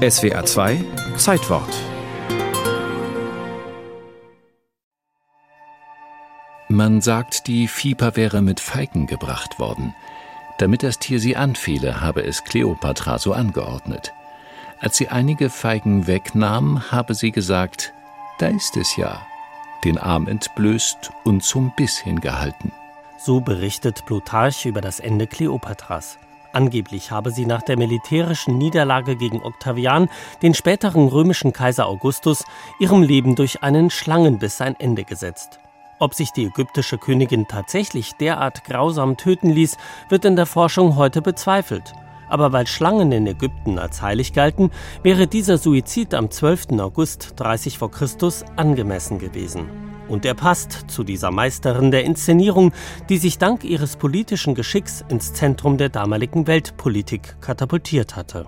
SWA 2 Zeitwort Man sagt, die Viper wäre mit Feigen gebracht worden. Damit das Tier sie anfiele, habe es Kleopatra so angeordnet. Als sie einige Feigen wegnahm, habe sie gesagt, da ist es ja, den Arm entblößt und zum Biss hingehalten. So berichtet Plutarch über das Ende Kleopatras. Angeblich habe sie nach der militärischen Niederlage gegen Octavian, den späteren römischen Kaiser Augustus, ihrem Leben durch einen Schlangenbiss ein Ende gesetzt. Ob sich die ägyptische Königin tatsächlich derart grausam töten ließ, wird in der Forschung heute bezweifelt. Aber weil Schlangen in Ägypten als heilig galten, wäre dieser Suizid am 12. August 30 v. Chr. angemessen gewesen. Und er passt zu dieser Meisterin der Inszenierung, die sich dank ihres politischen Geschicks ins Zentrum der damaligen Weltpolitik katapultiert hatte.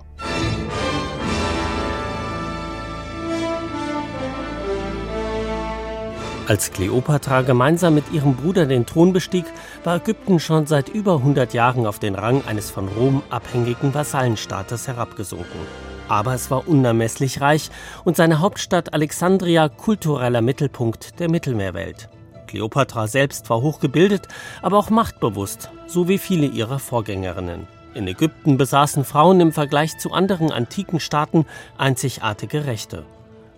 Als Kleopatra gemeinsam mit ihrem Bruder den Thron bestieg, war Ägypten schon seit über 100 Jahren auf den Rang eines von Rom abhängigen Vasallenstaates herabgesunken. Aber es war unermesslich reich und seine Hauptstadt Alexandria kultureller Mittelpunkt der Mittelmeerwelt. Kleopatra selbst war hochgebildet, aber auch machtbewusst, so wie viele ihrer Vorgängerinnen. In Ägypten besaßen Frauen im Vergleich zu anderen antiken Staaten einzigartige Rechte.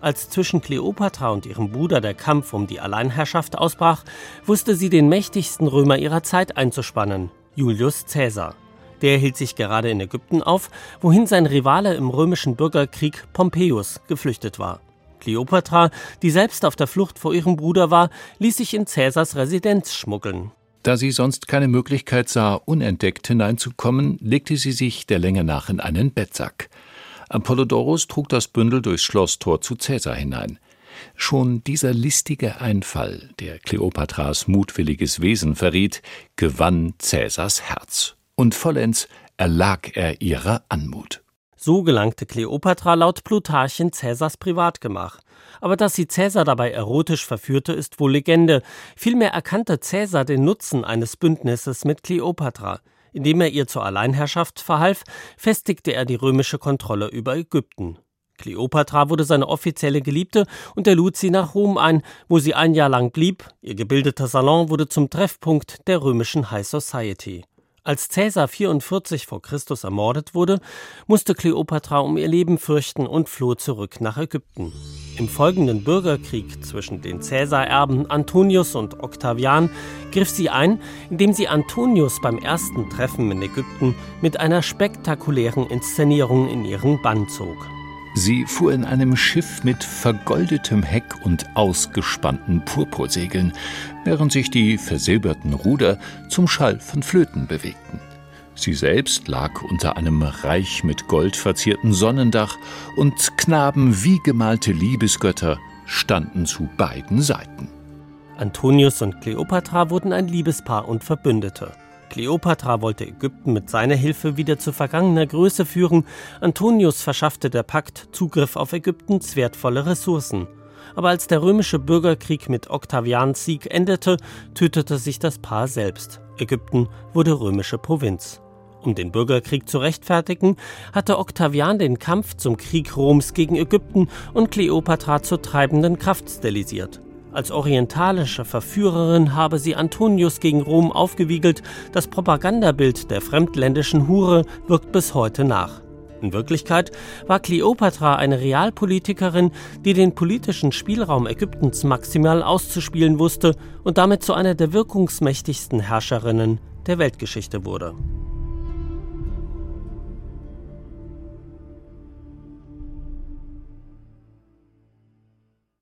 Als zwischen Kleopatra und ihrem Bruder der Kampf um die Alleinherrschaft ausbrach, wusste sie den mächtigsten Römer ihrer Zeit einzuspannen, Julius Caesar. Der hielt sich gerade in Ägypten auf, wohin sein Rivale im römischen Bürgerkrieg Pompeius geflüchtet war. Kleopatra, die selbst auf der Flucht vor ihrem Bruder war, ließ sich in Caesars Residenz schmuggeln. Da sie sonst keine Möglichkeit sah, unentdeckt hineinzukommen, legte sie sich der Länge nach in einen Bettsack. Apollodorus trug das Bündel durchs Schlosstor zu Cäsar hinein. Schon dieser listige Einfall, der Kleopatras mutwilliges Wesen verriet, gewann Cäsars Herz. Und vollends erlag er ihrer Anmut. So gelangte Kleopatra laut Plutarch in Cäsars Privatgemach. Aber dass sie Cäsar dabei erotisch verführte, ist wohl Legende. Vielmehr erkannte Cäsar den Nutzen eines Bündnisses mit Kleopatra. Indem er ihr zur Alleinherrschaft verhalf, festigte er die römische Kontrolle über Ägypten. Kleopatra wurde seine offizielle Geliebte und er lud sie nach Rom ein, wo sie ein Jahr lang blieb. Ihr gebildeter Salon wurde zum Treffpunkt der römischen High Society. Als Caesar 44 vor Christus ermordet wurde, musste Kleopatra um ihr Leben fürchten und floh zurück nach Ägypten. Im folgenden Bürgerkrieg zwischen den Caesar-Erben Antonius und Octavian griff sie ein, indem sie Antonius beim ersten Treffen in Ägypten mit einer spektakulären Inszenierung in ihren Bann zog. Sie fuhr in einem Schiff mit vergoldetem Heck und ausgespannten Purpursegeln, während sich die versilberten Ruder zum Schall von Flöten bewegten. Sie selbst lag unter einem reich mit Gold verzierten Sonnendach, und Knaben wie gemalte Liebesgötter standen zu beiden Seiten. Antonius und Kleopatra wurden ein Liebespaar und Verbündete. Kleopatra wollte Ägypten mit seiner Hilfe wieder zu vergangener Größe führen, Antonius verschaffte der Pakt Zugriff auf Ägyptens wertvolle Ressourcen. Aber als der römische Bürgerkrieg mit Octavians Sieg endete, tötete sich das Paar selbst. Ägypten wurde römische Provinz. Um den Bürgerkrieg zu rechtfertigen, hatte Octavian den Kampf zum Krieg Roms gegen Ägypten und Kleopatra zur treibenden Kraft stilisiert. Als orientalische Verführerin habe sie Antonius gegen Rom aufgewiegelt, das Propagandabild der fremdländischen Hure wirkt bis heute nach. In Wirklichkeit war Kleopatra eine Realpolitikerin, die den politischen Spielraum Ägyptens maximal auszuspielen wusste und damit zu einer der wirkungsmächtigsten Herrscherinnen der Weltgeschichte wurde.